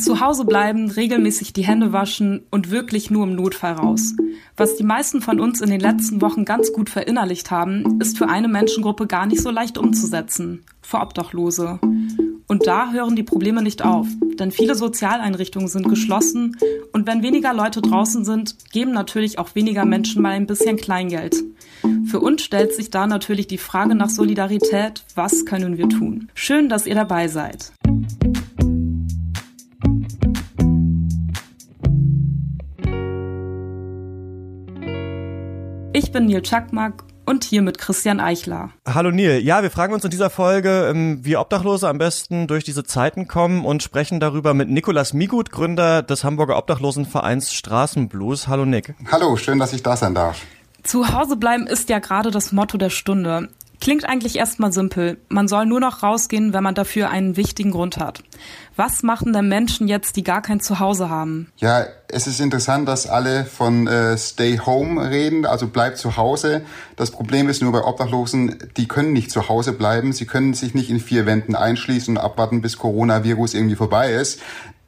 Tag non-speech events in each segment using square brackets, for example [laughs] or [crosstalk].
Zu Hause bleiben, regelmäßig die Hände waschen und wirklich nur im Notfall raus. Was die meisten von uns in den letzten Wochen ganz gut verinnerlicht haben, ist für eine Menschengruppe gar nicht so leicht umzusetzen. Für Obdachlose. Und da hören die Probleme nicht auf, denn viele Sozialeinrichtungen sind geschlossen und wenn weniger Leute draußen sind, geben natürlich auch weniger Menschen mal ein bisschen Kleingeld. Für uns stellt sich da natürlich die Frage nach Solidarität, was können wir tun? Schön, dass ihr dabei seid. Ich bin Neil Czakmak und hier mit Christian Eichler. Hallo Neil. Ja, wir fragen uns in dieser Folge, ähm, wie Obdachlose am besten durch diese Zeiten kommen und sprechen darüber mit Nikolas Migut, Gründer des Hamburger Obdachlosenvereins Straßenblues. Hallo Nick. Hallo, schön, dass ich da sein darf. Zu Hause bleiben ist ja gerade das Motto der Stunde. Klingt eigentlich erstmal simpel. Man soll nur noch rausgehen, wenn man dafür einen wichtigen Grund hat. Was machen denn Menschen jetzt, die gar kein Zuhause haben? Ja, es ist interessant, dass alle von äh, Stay Home reden, also bleib zu Hause. Das Problem ist nur bei Obdachlosen, die können nicht zu Hause bleiben. Sie können sich nicht in vier Wänden einschließen und abwarten, bis Coronavirus irgendwie vorbei ist.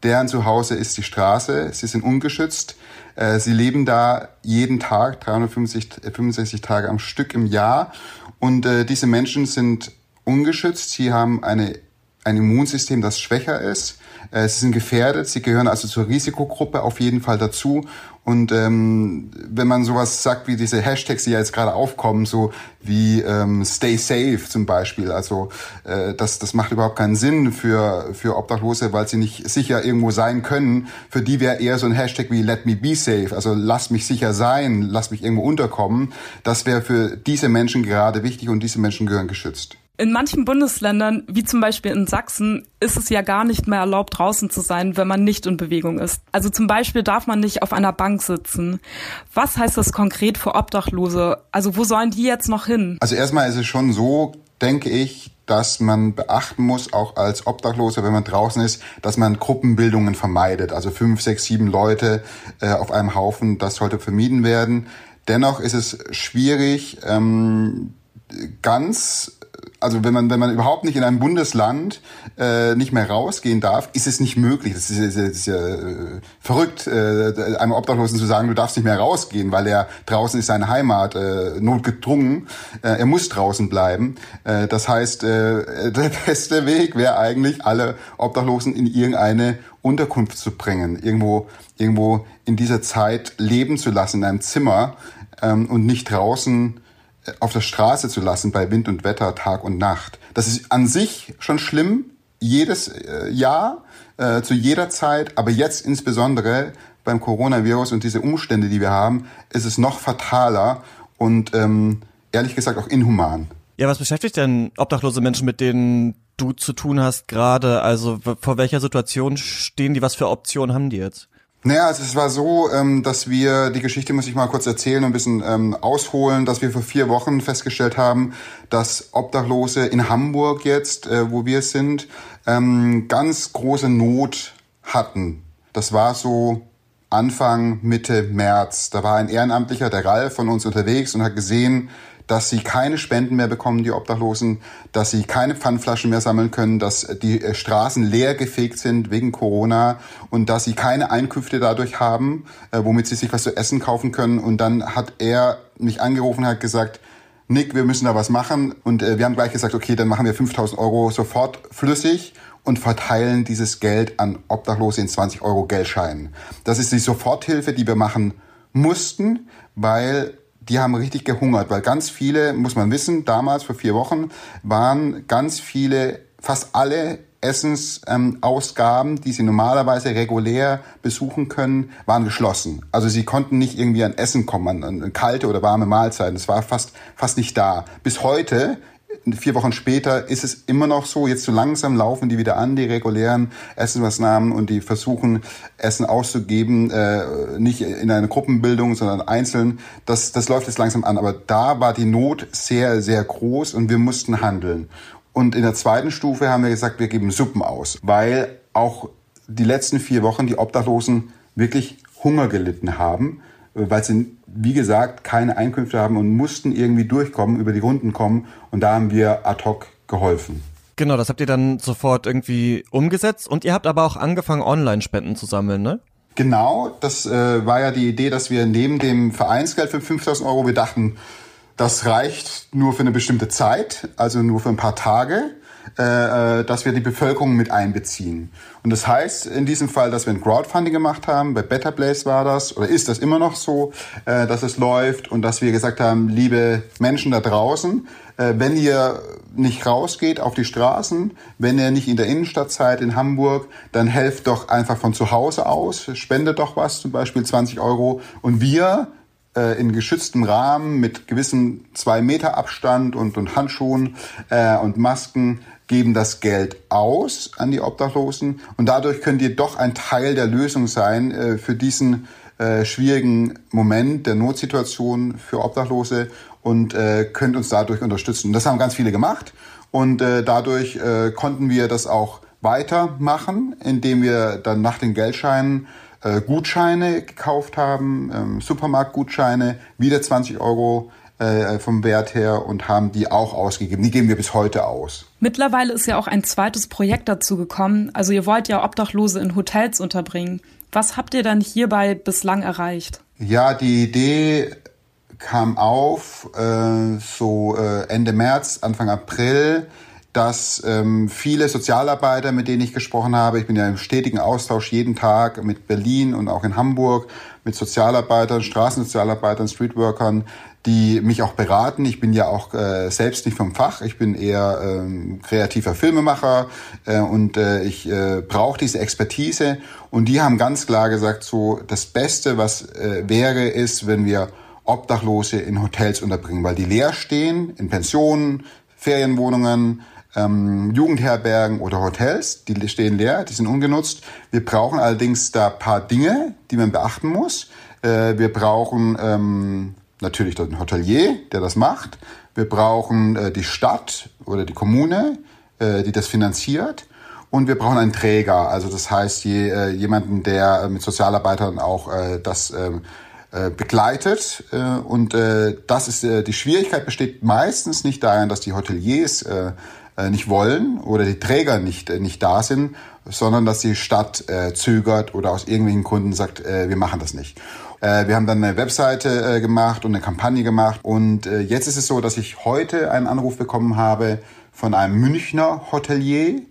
Deren Zuhause ist die Straße. Sie sind ungeschützt. Äh, sie leben da jeden Tag, 365 Tage am Stück im Jahr. Und äh, diese Menschen sind ungeschützt. Sie haben eine, ein Immunsystem, das schwächer ist. Äh, sie sind gefährdet. Sie gehören also zur Risikogruppe auf jeden Fall dazu. Und ähm, wenn man sowas sagt wie diese Hashtags, die ja jetzt gerade aufkommen, so wie ähm, Stay Safe zum Beispiel, also äh, das, das macht überhaupt keinen Sinn für, für Obdachlose, weil sie nicht sicher irgendwo sein können. Für die wäre eher so ein Hashtag wie Let me be safe, also lass mich sicher sein, lass mich irgendwo unterkommen. Das wäre für diese Menschen gerade wichtig und diese Menschen gehören geschützt. In manchen Bundesländern, wie zum Beispiel in Sachsen, ist es ja gar nicht mehr erlaubt, draußen zu sein, wenn man nicht in Bewegung ist. Also zum Beispiel darf man nicht auf einer Bank sitzen. Was heißt das konkret für Obdachlose? Also wo sollen die jetzt noch hin? Also erstmal ist es schon so, denke ich, dass man beachten muss, auch als Obdachloser, wenn man draußen ist, dass man Gruppenbildungen vermeidet. Also fünf, sechs, sieben Leute äh, auf einem Haufen, das sollte vermieden werden. Dennoch ist es schwierig, ähm, ganz also wenn man, wenn man überhaupt nicht in einem Bundesland äh, nicht mehr rausgehen darf, ist es nicht möglich. Das ist, ist, ist ja äh, verrückt, äh, einem Obdachlosen zu sagen, du darfst nicht mehr rausgehen, weil er draußen ist seine Heimat, äh, notgedrungen. Äh, er muss draußen bleiben. Äh, das heißt, äh, [laughs] der beste Weg wäre eigentlich, alle Obdachlosen in irgendeine Unterkunft zu bringen, irgendwo, irgendwo in dieser Zeit leben zu lassen in einem Zimmer ähm, und nicht draußen auf der Straße zu lassen bei Wind und Wetter, Tag und Nacht. Das ist an sich schon schlimm, jedes äh, Jahr, äh, zu jeder Zeit, aber jetzt insbesondere beim Coronavirus und diese Umstände, die wir haben, ist es noch fataler und ähm, ehrlich gesagt auch inhuman. Ja, was beschäftigt denn obdachlose Menschen, mit denen du zu tun hast gerade? Also vor welcher Situation stehen die? Was für Optionen haben die jetzt? Naja, also es war so, ähm, dass wir, die Geschichte muss ich mal kurz erzählen und ein bisschen ähm, ausholen, dass wir vor vier Wochen festgestellt haben, dass Obdachlose in Hamburg jetzt, äh, wo wir sind, ähm, ganz große Not hatten. Das war so Anfang, Mitte März. Da war ein Ehrenamtlicher, der Ralf, von uns unterwegs und hat gesehen, dass sie keine Spenden mehr bekommen, die Obdachlosen, dass sie keine Pfandflaschen mehr sammeln können, dass die äh, Straßen leer gefegt sind wegen Corona und dass sie keine Einkünfte dadurch haben, äh, womit sie sich was zu essen kaufen können. Und dann hat er mich angerufen hat gesagt, Nick, wir müssen da was machen. Und äh, wir haben gleich gesagt, okay, dann machen wir 5000 Euro sofort flüssig und verteilen dieses Geld an Obdachlose in 20 Euro Geldscheinen. Das ist die Soforthilfe, die wir machen mussten, weil die haben richtig gehungert, weil ganz viele, muss man wissen, damals vor vier Wochen waren ganz viele, fast alle Essensausgaben, ähm, die sie normalerweise regulär besuchen können, waren geschlossen. Also sie konnten nicht irgendwie an Essen kommen, an, an kalte oder warme Mahlzeiten. Es war fast, fast nicht da. Bis heute vier Wochen später ist es immer noch so, jetzt so langsam laufen die wieder an, die regulären Essensmaßnahmen und die versuchen, Essen auszugeben, äh, nicht in einer Gruppenbildung, sondern einzeln. Das, das läuft jetzt langsam an. Aber da war die Not sehr, sehr groß und wir mussten handeln. Und in der zweiten Stufe haben wir gesagt, wir geben Suppen aus, weil auch die letzten vier Wochen die Obdachlosen wirklich Hunger gelitten haben, weil sie wie gesagt, keine Einkünfte haben und mussten irgendwie durchkommen, über die Runden kommen. Und da haben wir ad hoc geholfen. Genau, das habt ihr dann sofort irgendwie umgesetzt und ihr habt aber auch angefangen, Online-Spenden zu sammeln, ne? Genau, das äh, war ja die Idee, dass wir neben dem Vereinsgeld für 5000 Euro, wir dachten, das reicht nur für eine bestimmte Zeit, also nur für ein paar Tage, äh, äh, dass wir die Bevölkerung mit einbeziehen. Und das heißt in diesem Fall, dass wir ein Crowdfunding gemacht haben, bei Better Place war das, oder ist das immer noch so, äh, dass es läuft und dass wir gesagt haben, liebe Menschen da draußen, äh, wenn ihr nicht rausgeht auf die Straßen, wenn ihr nicht in der Innenstadt seid in Hamburg, dann helft doch einfach von zu Hause aus, spendet doch was, zum Beispiel 20 Euro und wir äh, in geschütztem Rahmen mit gewissem zwei Meter Abstand und, und Handschuhen äh, und Masken geben das Geld aus an die Obdachlosen und dadurch könnt ihr doch ein Teil der Lösung sein äh, für diesen äh, schwierigen Moment der Notsituation für Obdachlose und äh, könnt uns dadurch unterstützen. Das haben ganz viele gemacht und äh, dadurch äh, konnten wir das auch weitermachen, indem wir dann nach den Geldscheinen äh, Gutscheine gekauft haben, ähm, Supermarktgutscheine, wieder 20 Euro äh, vom Wert her und haben die auch ausgegeben. Die geben wir bis heute aus. Mittlerweile ist ja auch ein zweites Projekt dazu gekommen. Also ihr wollt ja Obdachlose in Hotels unterbringen. Was habt ihr dann hierbei bislang erreicht? Ja, die Idee kam auf äh, so äh, Ende März, Anfang April dass ähm, viele Sozialarbeiter, mit denen ich gesprochen habe, ich bin ja im stetigen Austausch jeden Tag mit Berlin und auch in Hamburg, mit Sozialarbeitern, Straßensozialarbeitern, Streetworkern, die mich auch beraten. Ich bin ja auch äh, selbst nicht vom Fach. Ich bin eher ähm, kreativer Filmemacher äh, und äh, ich äh, brauche diese Expertise. Und die haben ganz klar gesagt, so das Beste, was äh, wäre, ist, wenn wir Obdachlose in Hotels unterbringen, weil die leer stehen, in Pensionen, Ferienwohnungen, ähm, Jugendherbergen oder Hotels, die stehen leer, die sind ungenutzt. Wir brauchen allerdings da paar Dinge, die man beachten muss. Äh, wir brauchen ähm, natürlich den Hotelier, der das macht. Wir brauchen äh, die Stadt oder die Kommune, äh, die das finanziert. Und wir brauchen einen Träger, also das heißt je, äh, jemanden, der äh, mit Sozialarbeitern auch äh, das ähm, äh, begleitet. Äh, und äh, das ist die Schwierigkeit besteht meistens nicht darin, dass die Hoteliers nicht wollen oder die Träger nicht, äh, nicht da sind, sondern dass die Stadt äh, zögert oder aus irgendwelchen Gründen sagt, äh, wir machen das nicht. Äh, wir haben dann eine Webseite äh, gemacht und eine Kampagne gemacht und äh, jetzt ist es so, dass ich heute einen Anruf bekommen habe von einem Münchner Hotelier,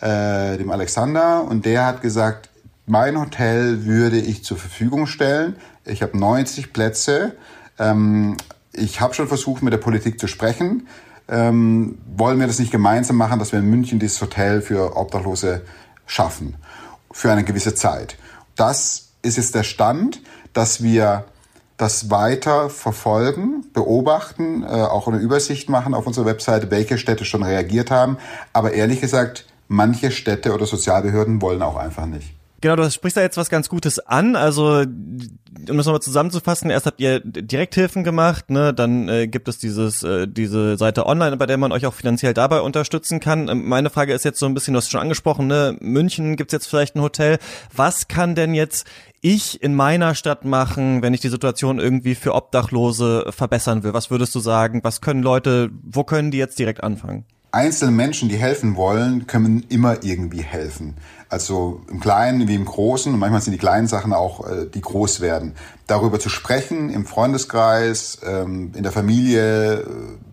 äh, dem Alexander, und der hat gesagt, mein Hotel würde ich zur Verfügung stellen. Ich habe 90 Plätze. Ähm, ich habe schon versucht, mit der Politik zu sprechen ähm, wollen wir das nicht gemeinsam machen, dass wir in München dieses Hotel für Obdachlose schaffen für eine gewisse Zeit. Das ist jetzt der Stand, dass wir das weiter verfolgen, beobachten, äh, auch eine Übersicht machen auf unserer Webseite, welche Städte schon reagiert haben. Aber ehrlich gesagt, manche Städte oder Sozialbehörden wollen auch einfach nicht. Genau, du sprichst da jetzt was ganz Gutes an. Also, um das nochmal zusammenzufassen, erst habt ihr Direkthilfen gemacht, ne? dann äh, gibt es dieses, äh, diese Seite online, bei der man euch auch finanziell dabei unterstützen kann. Ähm, meine Frage ist jetzt so ein bisschen, du hast schon angesprochen, ne? München gibt's jetzt vielleicht ein Hotel. Was kann denn jetzt ich in meiner Stadt machen, wenn ich die Situation irgendwie für Obdachlose verbessern will? Was würdest du sagen? Was können Leute, wo können die jetzt direkt anfangen? Einzelne Menschen, die helfen wollen, können immer irgendwie helfen. Also im Kleinen wie im Großen. Und manchmal sind die kleinen Sachen auch, äh, die groß werden. Darüber zu sprechen im Freundeskreis, ähm, in der Familie, äh,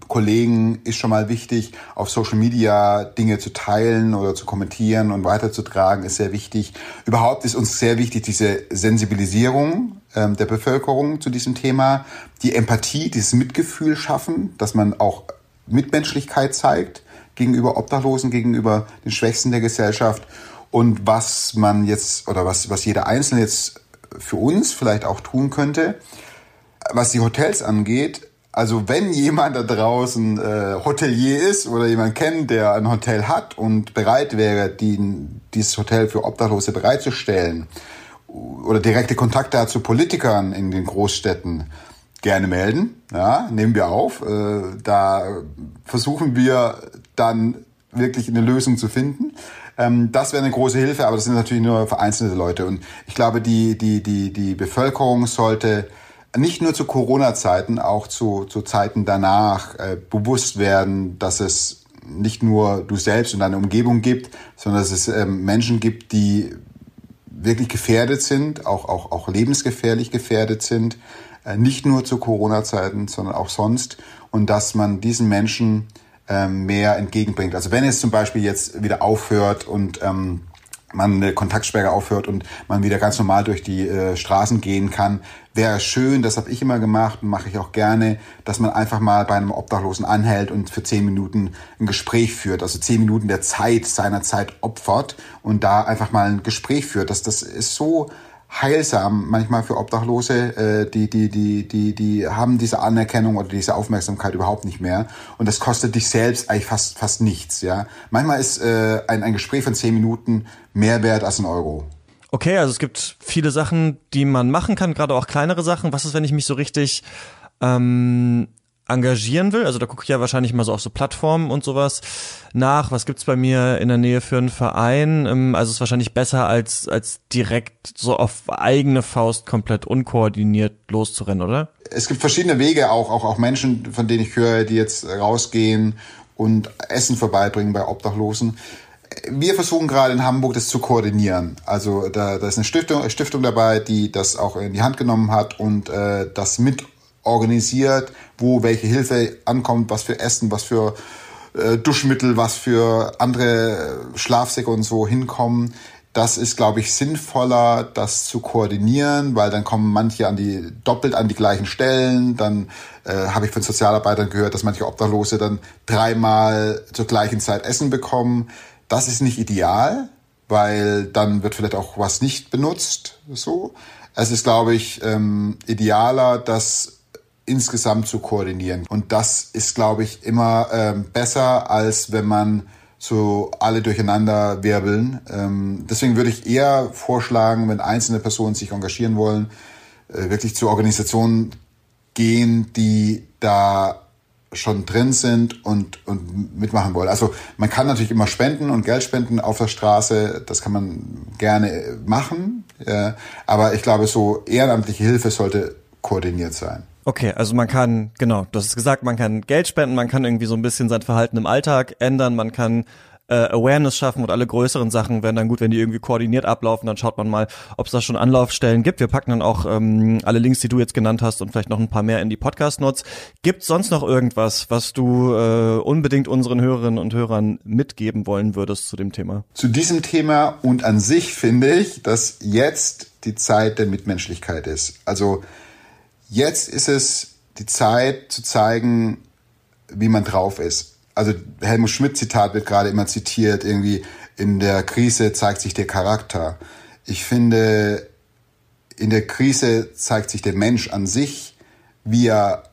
Kollegen ist schon mal wichtig. Auf Social Media Dinge zu teilen oder zu kommentieren und weiterzutragen ist sehr wichtig. Überhaupt ist uns sehr wichtig diese Sensibilisierung ähm, der Bevölkerung zu diesem Thema, die Empathie, dieses Mitgefühl schaffen, dass man auch Mitmenschlichkeit zeigt gegenüber Obdachlosen, gegenüber den Schwächsten der Gesellschaft und was man jetzt oder was, was jeder Einzelne jetzt für uns vielleicht auch tun könnte. Was die Hotels angeht, also wenn jemand da draußen äh, Hotelier ist oder jemand kennt, der ein Hotel hat und bereit wäre, die, dieses Hotel für Obdachlose bereitzustellen oder direkte Kontakte hat zu Politikern in den Großstädten, gerne melden. Ja, nehmen wir auf. Äh, da versuchen wir dann wirklich eine Lösung zu finden. Ähm, das wäre eine große Hilfe, aber das sind natürlich nur vereinzelte Leute. Und ich glaube, die, die, die, die Bevölkerung sollte nicht nur zu Corona-Zeiten, auch zu, zu Zeiten danach äh, bewusst werden, dass es nicht nur du selbst und deine Umgebung gibt, sondern dass es ähm, Menschen gibt, die wirklich gefährdet sind, auch, auch, auch lebensgefährlich gefährdet sind, äh, nicht nur zu Corona-Zeiten, sondern auch sonst. Und dass man diesen Menschen ähm, mehr entgegenbringt. Also wenn es zum Beispiel jetzt wieder aufhört und ähm, man eine Kontaktsperre aufhört und man wieder ganz normal durch die äh, Straßen gehen kann, wäre schön, das habe ich immer gemacht und mache ich auch gerne, dass man einfach mal bei einem Obdachlosen anhält und für zehn Minuten ein Gespräch führt, also zehn Minuten der Zeit seiner Zeit opfert und da einfach mal ein Gespräch führt. Das, das ist so heilsam manchmal für Obdachlose, äh, die, die, die, die, die haben diese Anerkennung oder diese Aufmerksamkeit überhaupt nicht mehr. Und das kostet dich selbst eigentlich fast, fast nichts. Ja? Manchmal ist äh, ein, ein Gespräch von zehn Minuten mehr wert als ein Euro. Okay, also es gibt viele Sachen, die man machen kann, gerade auch kleinere Sachen. Was ist, wenn ich mich so richtig ähm, engagieren will, also da gucke ich ja wahrscheinlich mal so auf so Plattformen und sowas nach, was gibt's bei mir in der Nähe für einen Verein, ähm, also es ist wahrscheinlich besser als, als direkt so auf eigene Faust komplett unkoordiniert loszurennen, oder? Es gibt verschiedene Wege, auch, auch, auch Menschen, von denen ich höre, die jetzt rausgehen und Essen vorbeibringen bei Obdachlosen. Wir versuchen gerade in Hamburg das zu koordinieren. Also da, da ist eine Stiftung, Stiftung dabei, die das auch in die Hand genommen hat und äh, das mit organisiert, wo welche Hilfe ankommt, was für Essen, was für äh, Duschmittel, was für andere Schlafsäcke und so hinkommen. Das ist, glaube ich, sinnvoller, das zu koordinieren, weil dann kommen manche an die doppelt an die gleichen Stellen. Dann äh, habe ich von Sozialarbeitern gehört, dass manche Obdachlose dann dreimal zur gleichen Zeit Essen bekommen. Das ist nicht ideal, weil dann wird vielleicht auch was nicht benutzt. So, es ist, glaube ich, ähm, idealer, dass insgesamt zu koordinieren. Und das ist, glaube ich, immer ähm, besser, als wenn man so alle durcheinander wirbeln. Ähm, deswegen würde ich eher vorschlagen, wenn einzelne Personen sich engagieren wollen, äh, wirklich zu Organisationen gehen, die da schon drin sind und, und mitmachen wollen. Also man kann natürlich immer spenden und Geld spenden auf der Straße, das kann man gerne machen, äh, aber ich glaube, so ehrenamtliche Hilfe sollte koordiniert sein. Okay, also man kann, genau, du hast es gesagt, man kann Geld spenden, man kann irgendwie so ein bisschen sein Verhalten im Alltag ändern, man kann äh, Awareness schaffen und alle größeren Sachen wären dann gut, wenn die irgendwie koordiniert ablaufen. Dann schaut man mal, ob es da schon Anlaufstellen gibt. Wir packen dann auch ähm, alle Links, die du jetzt genannt hast und vielleicht noch ein paar mehr in die Podcast-Notes. Gibt sonst noch irgendwas, was du äh, unbedingt unseren Hörerinnen und Hörern mitgeben wollen würdest zu dem Thema? Zu diesem Thema und an sich finde ich, dass jetzt die Zeit der Mitmenschlichkeit ist. Also Jetzt ist es die Zeit zu zeigen, wie man drauf ist. Also Helmut Schmidt Zitat wird gerade immer zitiert, irgendwie in der Krise zeigt sich der Charakter. Ich finde, in der Krise zeigt sich der Mensch an sich, wie er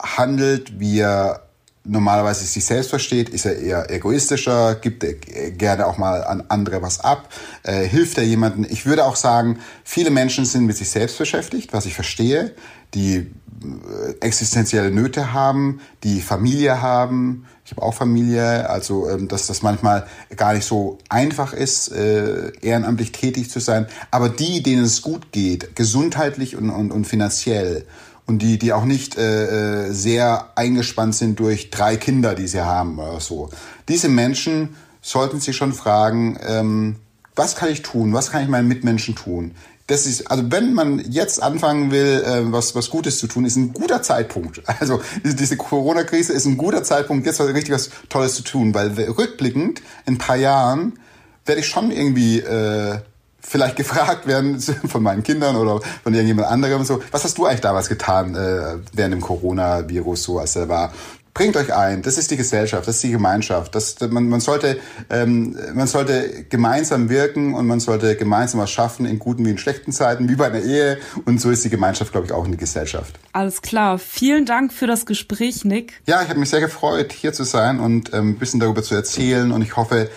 handelt, wie er normalerweise sich selbst versteht, ist er eher egoistischer, gibt er gerne auch mal an andere was ab, äh, hilft er jemanden. Ich würde auch sagen, viele Menschen sind mit sich selbst beschäftigt, was ich verstehe, die äh, existenzielle Nöte haben, die Familie haben. Ich habe auch Familie, also ähm, dass das manchmal gar nicht so einfach ist, äh, ehrenamtlich tätig zu sein. Aber die, denen es gut geht, gesundheitlich und, und, und finanziell, und die, die auch nicht äh, äh, sehr eingespannt sind durch drei Kinder, die sie haben oder so. Diese Menschen sollten sich schon fragen, ähm, was kann ich tun? Was kann ich meinen Mitmenschen tun? Das ist, also wenn man jetzt anfangen will, äh, was, was Gutes zu tun, ist ein guter Zeitpunkt. [laughs] Also diese, Corona-Krise ist ein guter Zeitpunkt, jetzt richtig was Tolles zu tun, weil rückblickend in ein paar Jahren werde ich schon irgendwie äh, vielleicht gefragt werden [laughs] von meinen Kindern oder von irgendjemand anderem so, was hast du eigentlich damals getan äh, während dem Coronavirus so, als er war? Bringt euch ein, das ist die Gesellschaft, das ist die Gemeinschaft. Das, man, man, sollte, ähm, man sollte gemeinsam wirken und man sollte gemeinsam was schaffen in guten wie in schlechten Zeiten, wie bei einer Ehe. Und so ist die Gemeinschaft, glaube ich, auch eine Gesellschaft. Alles klar. Vielen Dank für das Gespräch, Nick. Ja, ich habe mich sehr gefreut, hier zu sein und ähm, ein bisschen darüber zu erzählen. Und ich hoffe,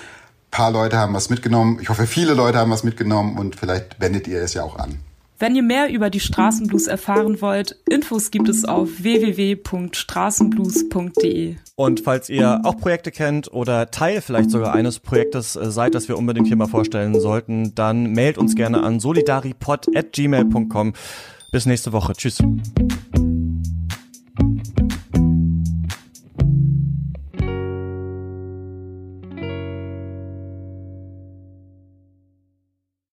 paar Leute haben was mitgenommen. Ich hoffe, viele Leute haben was mitgenommen und vielleicht wendet ihr es ja auch an. Wenn ihr mehr über die Straßenblues erfahren wollt, Infos gibt es auf www.straßenblues.de. Und falls ihr auch Projekte kennt oder Teil vielleicht sogar eines Projektes äh, seid, das wir unbedingt hier mal vorstellen sollten, dann mailt uns gerne an solidaripod@gmail.com. Bis nächste Woche. Tschüss.